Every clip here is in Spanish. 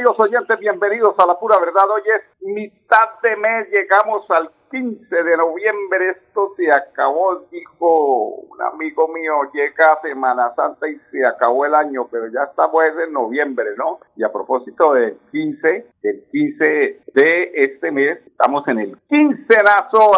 Amigos oyentes, bienvenidos a la pura verdad. Hoy es mitad de mes, llegamos al 15 de noviembre, esto se acabó, dijo un amigo mío, llega Semana Santa y se acabó el año, pero ya estamos en noviembre, ¿no? Y a propósito del 15, del 15 de este mes, estamos en el quincenazo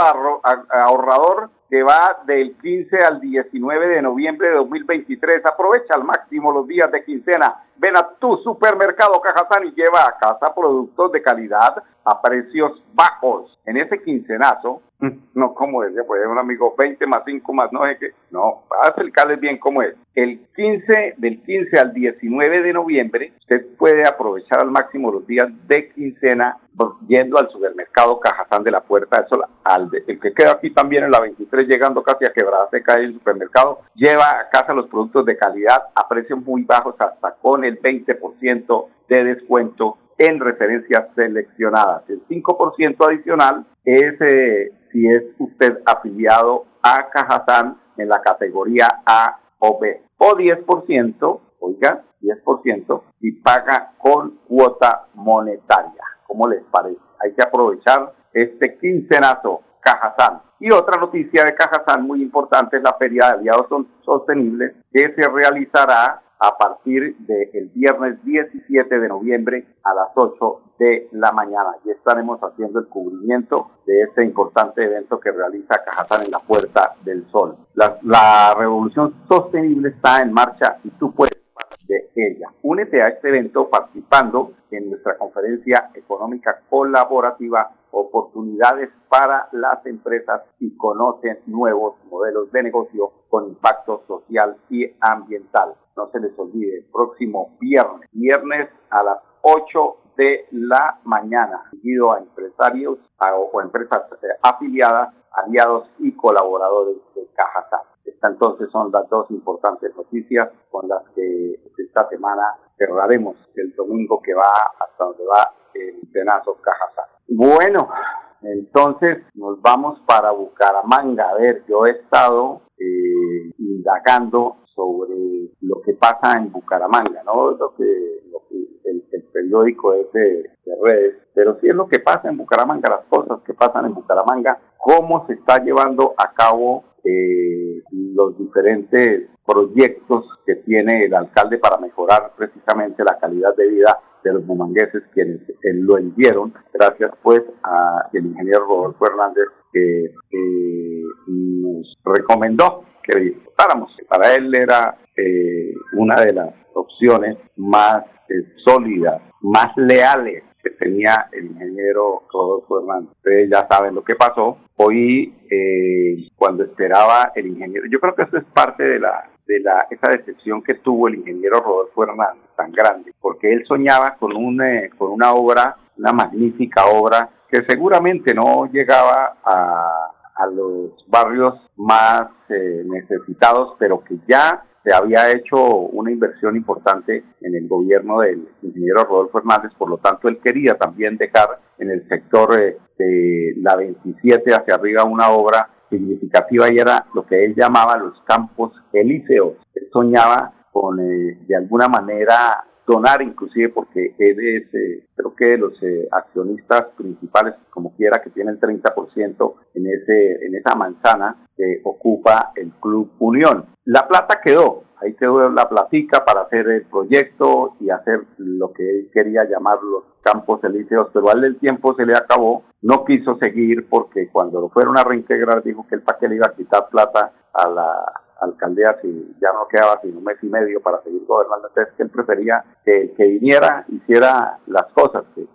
ahorrador que va del 15 al 19 de noviembre de 2023. Aprovecha al máximo los días de quincena. Ven a tu supermercado Cajazán y lleva a casa productos de calidad a precios bajos. En ese quincenazo, no como decía, pues un amigo 20 más 5 más no sé qué. No, para explicarles bien cómo es. El 15, del 15 al 19 de noviembre, usted puede aprovechar al máximo los días de quincena yendo al supermercado Cajazán de la Puerta eso al el que queda aquí también en la 23 llegando casi a Quebrada Seca el supermercado lleva a casa los productos de calidad a precios muy bajos hasta con el 20% de descuento en referencias seleccionadas. El 5% adicional es eh, si es usted afiliado a Cajazán en la categoría A o B. O 10%, oiga, 10% y paga con cuota monetaria. ¿Cómo les parece? Hay que aprovechar este quincenazo Cajazán. Y otra noticia de Cajazán muy importante es la Feria de Aliados Sostenibles que se realizará a partir del viernes 17 de noviembre a las 8 de la mañana. Y estaremos haciendo el cubrimiento de este importante evento que realiza Cajazán en la Puerta del Sol. La, la revolución sostenible está en marcha y tú puedes de ella. Únete a este evento participando en nuestra conferencia económica colaborativa Oportunidades para las empresas y conocen nuevos modelos de negocio con impacto social y ambiental. No se les olvide, próximo viernes, viernes a las 8 de la mañana, seguido a empresarios o empresas eh, afiliadas, aliados y colaboradores de Cajazán. Estas entonces son las dos importantes noticias con las que esta semana cerraremos el domingo que va hasta donde va el penazo Cajazán. Bueno, entonces nos vamos para Bucaramanga. A ver, yo he estado eh, indagando sobre lo que pasa en Bucaramanga, ¿no? Lo que, el, periódico es de, redes, pero sí es lo que pasa en Bucaramanga, las cosas que pasan en Bucaramanga, cómo se está llevando a cabo eh, los diferentes proyectos que tiene el alcalde para mejorar precisamente la calidad de vida de los bumangueses quienes eh, lo eligieron, gracias pues al ingeniero Rodolfo Hernández que nos recomendó que votáramos. Para él era eh, una de las opciones más eh, sólidas, más leales que tenía el ingeniero Rodolfo Hernández. Ustedes ya saben lo que pasó. Hoy, eh, cuando esperaba el ingeniero, yo creo que eso es parte de la de la esa decepción que tuvo el ingeniero Rodolfo Hernández tan grande, porque él soñaba con un con una obra, una magnífica obra que seguramente no llegaba a, a los barrios más eh, necesitados, pero que ya se había hecho una inversión importante en el gobierno del ingeniero Rodolfo Hernández, por lo tanto él quería también dejar en el sector eh, de la 27 hacia arriba una obra significativa y era lo que él llamaba los campos elíseos. Él soñaba con, eh, de alguna manera, donar inclusive porque él es, eh, creo que de los eh, accionistas principales, como quiera, que tiene el 30% en, ese, en esa manzana que ocupa el Club Unión. La plata quedó, ahí quedó la platica para hacer el proyecto y hacer lo que él quería llamar los campos elíseos, pero al el tiempo se le acabó, no quiso seguir porque cuando lo fueron a reintegrar dijo que el para le iba a quitar plata a la alcaldía si ya no quedaba sino un mes y medio para seguir gobernando, entonces que él prefería que, que viniera, hiciera las cosas que,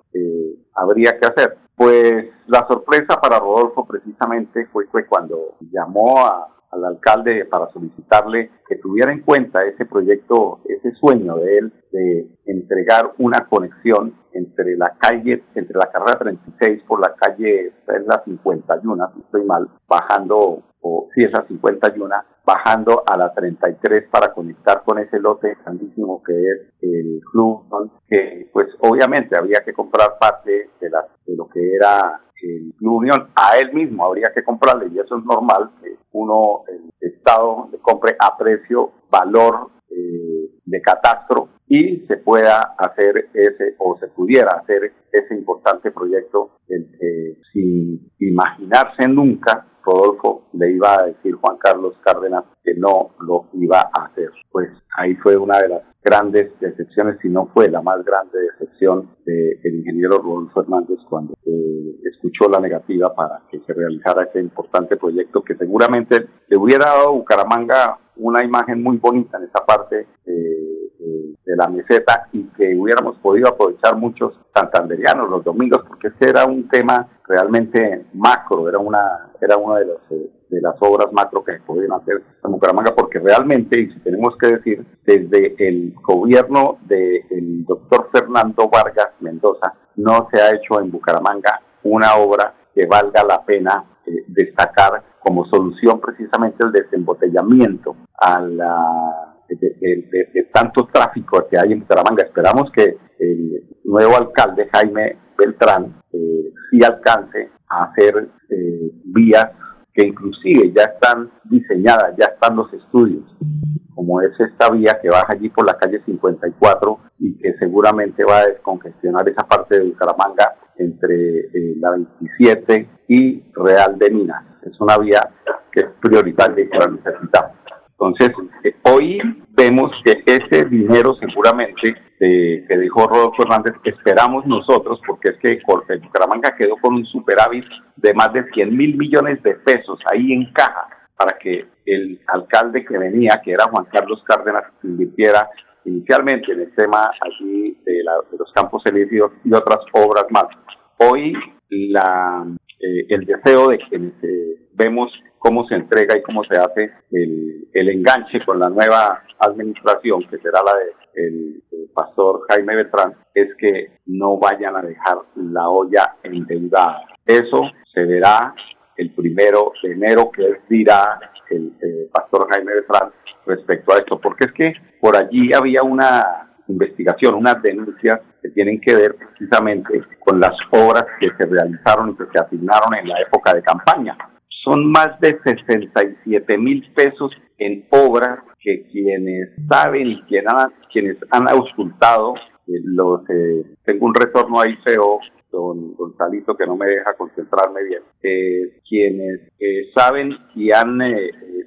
habría que hacer. Pues la sorpresa para Rodolfo precisamente fue, fue cuando llamó a, al alcalde para solicitarle que tuviera en cuenta ese proyecto, ese sueño de él de entregar una conexión entre la calle, entre la carrera 36 por la calle, es la 51, si estoy mal, bajando, o si es la 51, bajando a la 33 para conectar con ese lote grandísimo que es el club, que pues obviamente habría que comprar parte de, la, de lo que era el Club Unión, a él mismo habría que comprarle, y eso es normal, que uno, el Estado, le compre a precio, valor eh, de catastro y se pueda hacer ese, o se pudiera hacer ese importante proyecto el que sin imaginarse nunca Rodolfo le iba a decir Juan Carlos Cárdenas que no lo iba a hacer. Pues ahí fue una de las grandes decepciones, si no fue la más grande decepción del ingeniero Rodolfo Hernández cuando eh, escuchó la negativa para que se realizara ese importante proyecto que seguramente le hubiera dado a Bucaramanga una imagen muy bonita en esa parte de la meseta y que hubiéramos podido aprovechar muchos santanderianos los domingos porque ese era un tema realmente macro, era una era una de los eh, de las obras macro que se podían hacer en Bucaramanga, porque realmente, y si tenemos que decir, desde el gobierno del doctor Fernando Vargas Mendoza, no se ha hecho en Bucaramanga una obra que valga la pena eh, destacar como solución precisamente el desembotellamiento a la, de, tanto tráfico que hay en Bucaramanga. Esperamos que el nuevo alcalde Jaime Beltrán eh, sí alcance a hacer eh, vías que inclusive ya están diseñadas, ya están los estudios, como es esta vía que baja allí por la calle 54 y que seguramente va a descongestionar esa parte de Bucaramanga entre eh, la 27 y Real de Minas. Es una vía que es prioritaria y que la necesitamos. Entonces, eh, hoy vemos que ese dinero seguramente eh, que dijo Rodolfo Hernández, esperamos nosotros, porque es que Bucaramanga quedó con un superávit de más de 100 mil millones de pesos ahí en caja para que el alcalde que venía, que era Juan Carlos Cárdenas, invirtiera inicialmente en el tema allí de, los campos elíseos y otras obras más. Hoy la, eh, el deseo de que vemos cómo se entrega y cómo se hace el, el enganche con la nueva administración, que será la del de pastor Jaime Beltrán, es que no vayan a dejar la olla endeudada. Eso se verá el primero de enero, que dirá el, el pastor Jaime Beltrán respecto a esto, porque es que por allí había una investigación, unas denuncias que tienen que ver precisamente con las obras que se realizaron y que se asignaron en la época de campaña. Son más de 67 mil pesos en obras que quienes saben y quienes han, quienes han auscultado, eh, los, eh, tengo un retorno ahí feo, don Gonzalito, que no me deja concentrarme bien, eh, quienes saben y han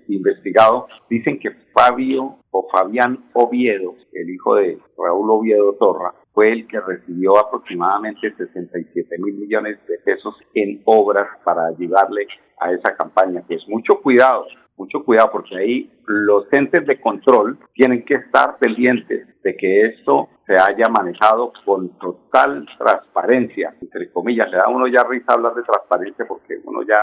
investigado, dicen que Fabio o Fabián Oviedo, el hijo de Raúl Oviedo Torra, fue el que recibió aproximadamente 67 mil millones de pesos en obras para ayudarle a esa campaña. Pues mucho cuidado, mucho cuidado, porque ahí los entes de control tienen que estar pendientes de que esto se haya manejado con total transparencia, entre comillas. Le da uno ya risa hablar de transparencia porque uno ya,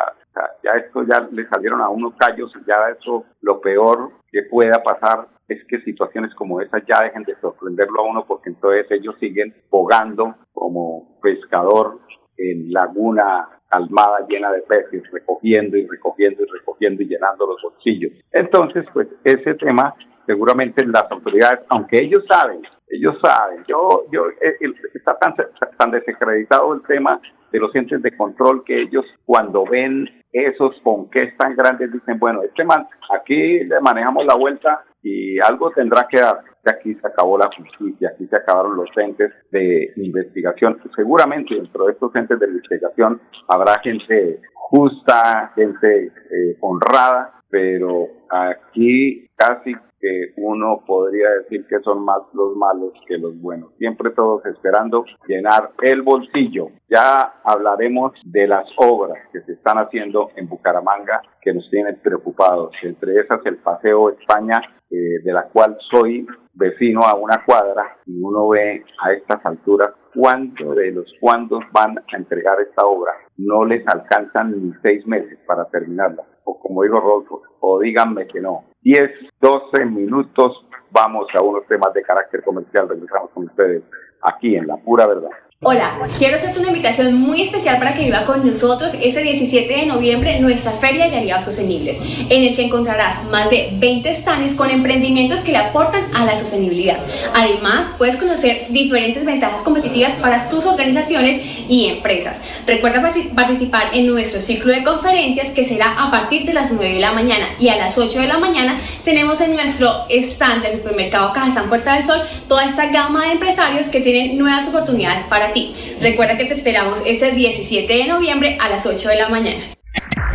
ya esto ya le salieron a uno callos ya eso lo peor que pueda pasar es que situaciones como esas ya dejen de sorprenderlo a uno porque entonces ellos siguen bogando como pescador en laguna calmada llena de peces, recogiendo y recogiendo y recogiendo y llenando los bolsillos. Entonces, pues ese tema seguramente las autoridades, aunque ellos saben, ellos saben, yo, yo, eh, está tan, tan desacreditado el tema de los entes de control que ellos cuando ven esos con qué tan grandes dicen, bueno, este man, aquí le manejamos la vuelta y algo tendrá que dar. Aquí se acabó la justicia, aquí se acabaron los entes de investigación. Seguramente dentro de estos entes de investigación habrá gente justa, gente eh, honrada, pero aquí casi que uno podría decir que son más los malos que los buenos. Siempre todos esperando llenar el bolsillo. Ya hablaremos de las obras que se están haciendo en Bucaramanga que nos tienen preocupados. Entre esas el Paseo España, eh, de la cual soy vecino a una cuadra y uno ve a estas alturas cuánto de los cuantos van a entregar esta obra. No les alcanzan ni seis meses para terminarla. O como dijo Rodolfo, o díganme que no. 10, 12 minutos, vamos a unos temas de carácter comercial. Regresamos con ustedes aquí en La Pura Verdad. Hola, quiero hacerte una invitación muy especial para que viva con nosotros ese 17 de noviembre nuestra Feria de Aliados Sostenibles, en el que encontrarás más de 20 stands con emprendimientos que le aportan a la sostenibilidad. Además, puedes conocer diferentes ventajas competitivas para tus organizaciones y empresas. Recuerda participar en nuestro ciclo de conferencias que será a partir de las 9 de la mañana y a las 8 de la mañana tenemos en nuestro stand del supermercado Cajazán Puerta del Sol toda esta gama de empresarios que tienen nuevas oportunidades para ti. Recuerda que te esperamos este 17 de noviembre a las 8 de la mañana.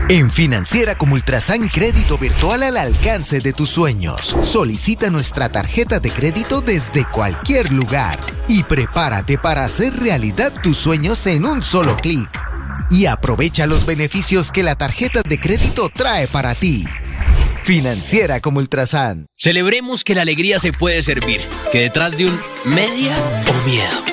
En Financiera como Ultrasan Crédito Virtual al alcance de tus sueños. Solicita nuestra tarjeta de crédito desde cualquier lugar y prepárate para hacer realidad tus sueños en un solo clic. Y aprovecha los beneficios que la tarjeta de crédito trae para ti. Financiera como Ultrasan. Celebremos que la alegría se puede servir, que detrás de un media o miedo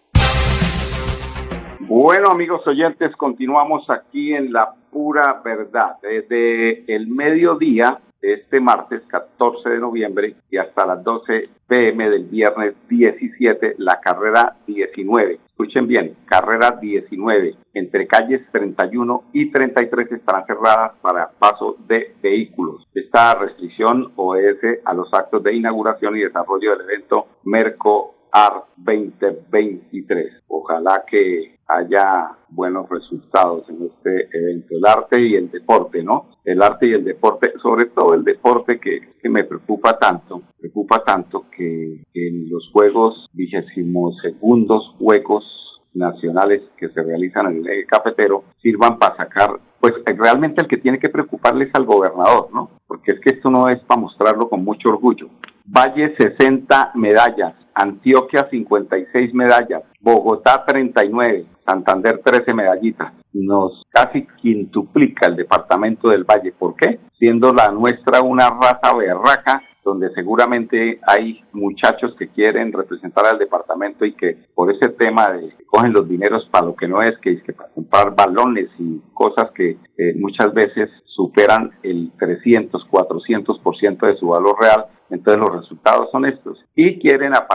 Bueno, amigos oyentes, continuamos aquí en la pura verdad. Desde el mediodía, este martes 14 de noviembre y hasta las 12 pm del viernes 17, la carrera 19. Escuchen bien, carrera 19. Entre calles 31 y 33 estarán cerradas para paso de vehículos. Esta restricción obedece a los actos de inauguración y desarrollo del evento Merco AR 2023. Ojalá que haya buenos resultados en este evento, el arte y el deporte, ¿no? El arte y el deporte, sobre todo el deporte que, me preocupa tanto, preocupa tanto que en los Juegos vigésimos segundos Juegos nacionales que se realizan en el cafetero sirvan para sacar, pues realmente el que tiene que preocuparle es al gobernador, ¿no? Porque es que esto no es para mostrarlo con mucho orgullo. Valle 60 medallas, Antioquia 56 medallas, Bogotá 39, Santander 13 medallitas. Nos casi quintuplica el departamento del Valle. ¿Por qué? Siendo la nuestra una raza berraca donde seguramente hay muchachos que quieren representar al departamento y que por ese tema de cogen los dineros para lo que no es, que es que para comprar balones y cosas que eh, muchas veces superan el 300, 400% de su valor real, entonces los resultados son estos. Y quieren a,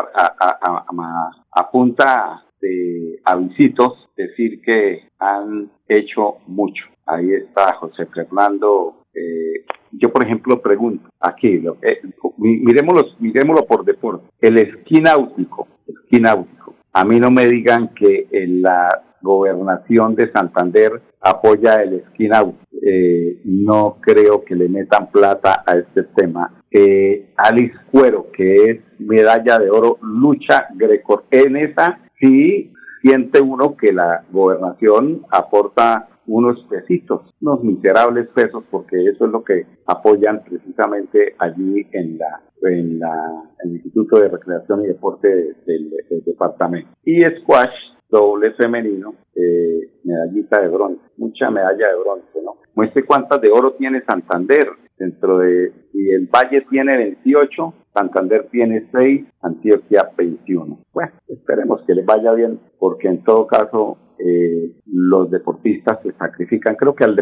a, punta de avisitos decir que han hecho mucho. Ahí está José Fernando. Eh, yo, por ejemplo, pregunto aquí, lo, eh, miremoslo, miremoslo por deporte. El esquí náutico, esquí náutico. A mí no me digan que en la gobernación de Santander apoya el esquí náutico. Eh, no creo que le metan plata a este tema eh, Alice Cuero, que es medalla de oro, lucha greco. En esa sí siente uno que la gobernación aporta unos pesitos, unos miserables pesos, porque eso es lo que apoyan precisamente allí en la en la el Instituto de Recreación y Deporte del, departamento. Y squash doble femenino, eh, medallita de bronce, mucha medalla de bronce, ¿no? Muestre cuántas de oro tiene Santander, dentro de, y el Valle tiene 28, Santander tiene 6, Antioquia 21. Bueno, esperemos que les vaya bien, porque en todo caso eh, los deportistas se sacrifican. Creo que al,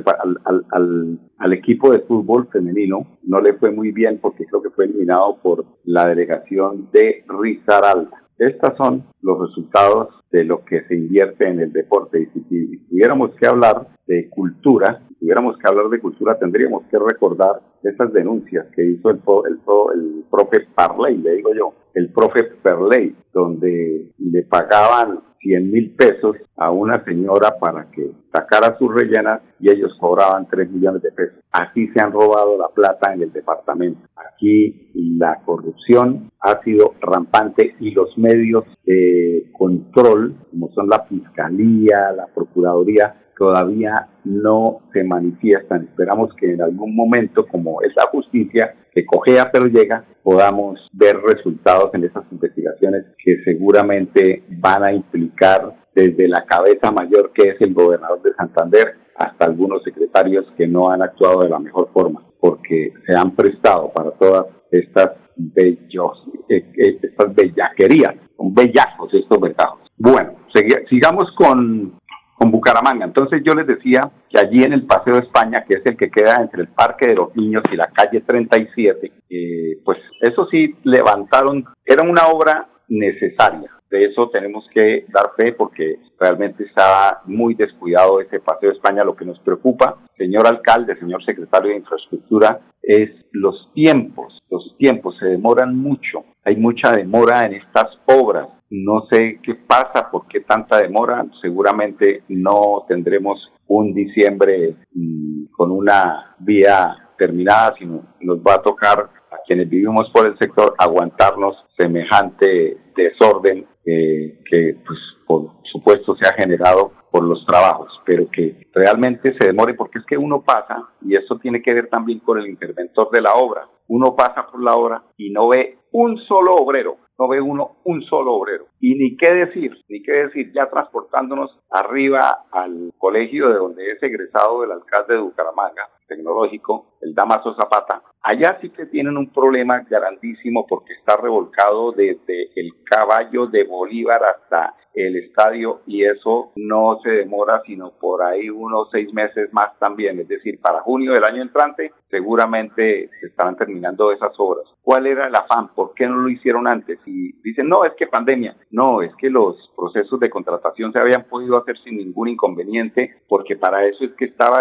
al, al, equipo de fútbol femenino no le fue muy bien porque creo que fue eliminado por la delegación de Risaralda. Estos son los resultados de lo que se invierte en el deporte. Y si, tuviéramos que hablar de cultura, si tuviéramos que hablar de cultura, tendríamos que recordar esas denuncias que hizo el, el, el profe Parley, le digo yo, el profe Perley, donde le pagaban 100 mil pesos a una señora para que sacara sus rellenas y ellos cobraban 3 millones de pesos. Así se han robado la plata en el departamento. Aquí la corrupción ha sido rampante y los medios de control, como son la Fiscalía, la Procuraduría, todavía no se manifiestan. Esperamos que en algún momento, como es la justicia, que cogea pero llega, podamos ver resultados en esas investigaciones que seguramente van a implicar desde la cabeza mayor que es el gobernador de Santander hasta algunos secretarios que no han actuado de la mejor forma, porque se han prestado para todas estas bellos, eh, eh, estas bellaquerías, son bellacos estos mercados. Bueno, sigamos con con Bucaramanga. Entonces yo les decía que allí en el Paseo de España, que es el que queda entre el Parque de los Niños y la calle 37, eh, pues eso sí levantaron, era una obra necesaria. De eso tenemos que dar fe porque realmente estaba muy descuidado ese Paseo de España. Lo que nos preocupa, señor alcalde, señor secretario de Infraestructura, es los tiempos. Los tiempos se demoran mucho. Hay mucha demora en estas obras. No sé qué pasa, por qué tanta demora. Seguramente no tendremos un diciembre mm, con una vía terminada, sino nos va a tocar a quienes vivimos por el sector aguantarnos semejante desorden eh, que, pues, por supuesto, se ha generado por los trabajos, pero que realmente se demore porque es que uno pasa, y eso tiene que ver también con el interventor de la obra, uno pasa por la obra y no ve un solo obrero no ve uno un solo obrero. Y ni qué decir, ni qué decir, ya transportándonos arriba al colegio de donde es egresado el alcalde de Bucaramanga, tecnológico, el Damaso Zapata, allá sí que tienen un problema grandísimo porque está revolcado desde el caballo de Bolívar hasta el estadio y eso no se demora sino por ahí unos seis meses más también, es decir, para junio del año entrante seguramente se estarán terminando esas obras. ¿Cuál era el afán? ¿Por qué no lo hicieron antes? Y dicen, no, es que pandemia. No, es que los procesos de contratación se habían podido hacer sin ningún inconveniente porque para eso es que estaba,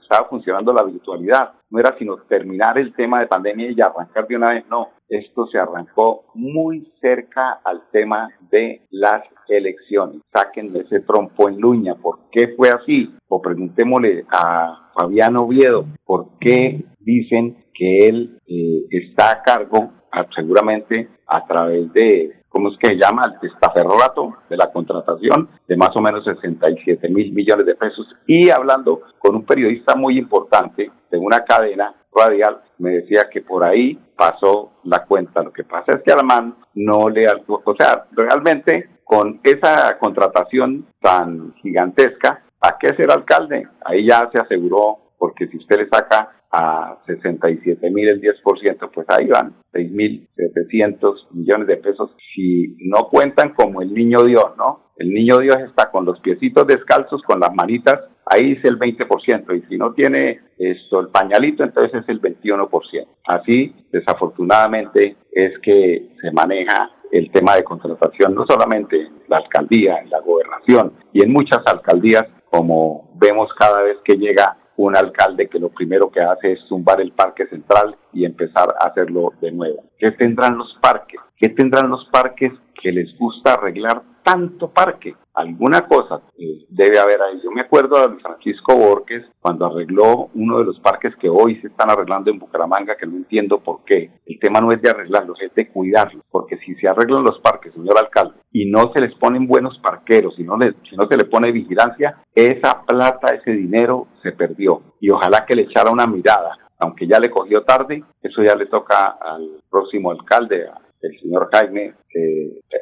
estaba funcionando la virtualidad. No era sino terminar el tema de pandemia y arrancar de una vez, no esto se arrancó muy cerca al tema de las elecciones. Saquen ese trompo en luña. ¿Por qué fue así? O preguntémosle a Fabián Oviedo, ¿por qué dicen que él eh, está a cargo, seguramente a través de ¿cómo es que se llama? El testaferrato de la contratación de más o menos 67 mil millones de pesos. Y hablando con un periodista muy importante de una cadena radial, me decía que por ahí pasó la cuenta. Lo que pasa es que Alamán no le... O sea, realmente con esa contratación tan gigantesca, ¿a qué ser alcalde? Ahí ya se aseguró, porque si usted le saca a 67 mil el 10%, pues ahí van 6 mil 700 millones de pesos si no cuentan como el niño Dios, ¿no? El niño Dios está con los piecitos descalzos, con las manitas, ahí es el 20%, y si no tiene el pañalito, entonces es el 21%. Así, desafortunadamente, es que se maneja el tema de contratación, no solamente en la alcaldía, en la gobernación y en muchas alcaldías, como vemos cada vez que llega un alcalde que lo primero que hace es tumbar el parque central y empezar a hacerlo de nuevo. ¿Qué tendrán los parques? ¿Qué tendrán los parques que les gusta arreglar tanto parque? Alguna cosa eh, debe haber ahí. Yo me acuerdo de Francisco Borges cuando arregló uno de los parques que hoy se están arreglando en Bucaramanga, que no entiendo por qué. El tema no es de arreglarlos, es de cuidarlos, porque si se arreglan los parques, señor alcalde, y no se les ponen buenos parqueros, si no se le pone vigilancia, esa plata, ese dinero se perdió. Y ojalá que le echara una mirada aunque ya le cogió tarde, eso ya le toca al próximo alcalde, el señor Jaime,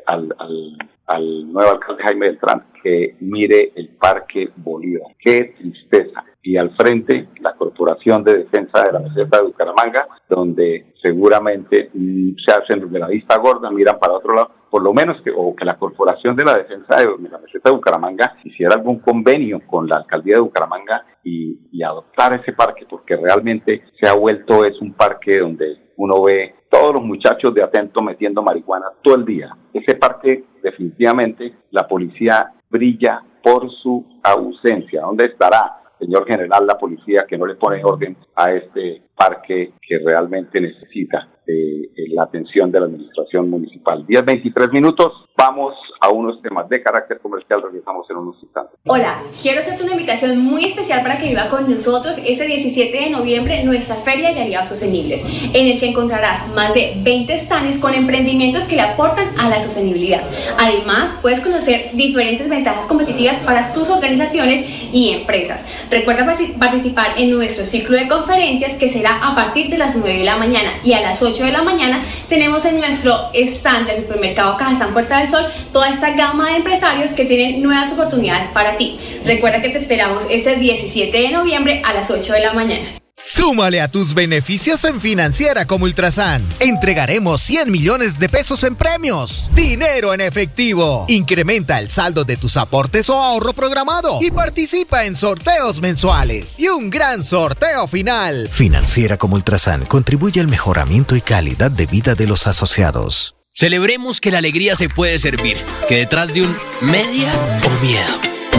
al, al, nuevo alcalde Jaime Beltrán, que mire el Parque Bolívar. Qué tristeza. Y al frente, la Corporación de Defensa de la Meseta de Bucaramanga, donde seguramente mm, se hacen de la vista gorda, miran para otro lado, por lo menos que, o que la Corporación de la Defensa de la Meseta de Bucaramanga hiciera algún convenio con la Alcaldía de Bucaramanga y, y adoptar ese parque, porque realmente se ha vuelto, es un parque donde uno ve todos los muchachos de Atento metiendo marihuana todo el día. Ese parque, definitivamente, la policía brilla por su ausencia. ¿Dónde estará, señor general, la policía que no le pone orden a este parque que realmente necesita eh, la atención de la administración municipal. 10, 23 minutos, vamos a unos temas de carácter comercial, regresamos en unos instantes. Hola, quiero hacerte una invitación muy especial para que viva con nosotros ese 17 de noviembre nuestra Feria de Aliados Sostenibles, en el que encontrarás más de 20 stands con emprendimientos que le aportan a la sostenibilidad. Además, puedes conocer diferentes ventajas competitivas para tus organizaciones y empresas. Recuerda participar en nuestro ciclo de conferencias que a partir de las 9 de la mañana y a las 8 de la mañana tenemos en nuestro stand del supermercado Cajazán Puerta del Sol toda esta gama de empresarios que tienen nuevas oportunidades para ti. Recuerda que te esperamos este 17 de noviembre a las 8 de la mañana. Súmale a tus beneficios en Financiera como Ultrasan. Entregaremos 100 millones de pesos en premios. Dinero en efectivo. Incrementa el saldo de tus aportes o ahorro programado y participa en sorteos mensuales. Y un gran sorteo final. Financiera como Ultrasan contribuye al mejoramiento y calidad de vida de los asociados. Celebremos que la alegría se puede servir, que detrás de un media o miedo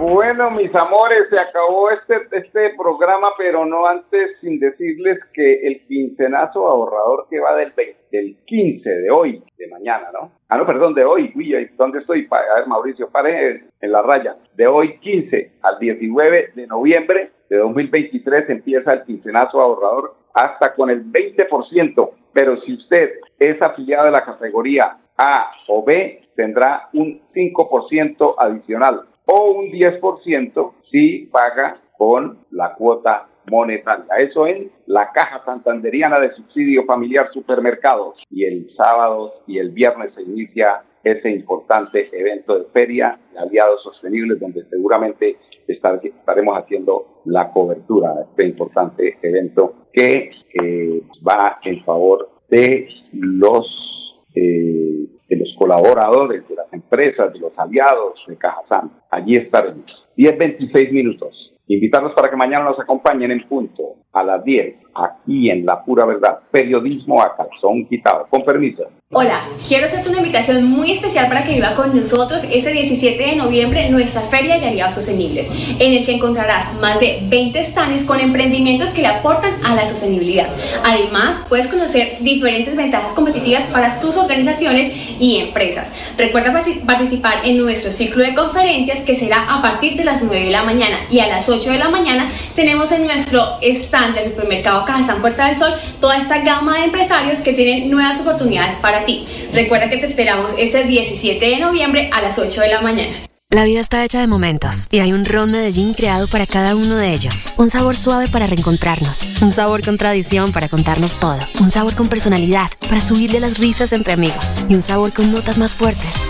Bueno, mis amores, se acabó este, este programa, pero no antes sin decirles que el quincenazo ahorrador que va del, del 15 de hoy, de mañana, ¿no? Ah, no, perdón, de hoy. Uy, ¿dónde estoy? A ver, Mauricio, pare en la raya. De hoy 15 al 19 de noviembre de 2023 empieza el quincenazo ahorrador hasta con el 20%. Pero si usted es afiliado de la categoría A o B, tendrá un 5% adicional o un 10% si paga con la cuota monetaria. Eso en la Caja Santanderiana de Subsidio Familiar Supermercados. Y el sábado y el viernes se inicia ese importante evento de feria de aliados sostenibles donde seguramente estaremos haciendo la cobertura de este importante evento que eh, va en favor de los eh, de los colaboradores, de las empresas, de los aliados de Cajazán. Allí estaremos. 10-26 minutos. Invitarlos para que mañana nos acompañen en punto a las 10, aquí en La Pura Verdad. Periodismo a calzón quitado. Con permiso. Hola, quiero hacerte una invitación muy especial para que viva con nosotros ese 17 de noviembre nuestra Feria de Aliados Sostenibles, en el que encontrarás más de 20 stands con emprendimientos que le aportan a la sostenibilidad. Además, puedes conocer diferentes ventajas competitivas para tus organizaciones y empresas. Recuerda participar en nuestro ciclo de conferencias que será a partir de las 9 de la mañana y a las 8 de la mañana tenemos en nuestro stand del supermercado Cajazán Puerta del Sol toda esta gama de empresarios que tienen nuevas oportunidades para ti. Recuerda que te esperamos este 17 de noviembre a las 8 de la mañana. La vida está hecha de momentos y hay un ron Medellín creado para cada uno de ellos. Un sabor suave para reencontrarnos, un sabor con tradición para contarnos todo, un sabor con personalidad para subirle las risas entre amigos y un sabor con notas más fuertes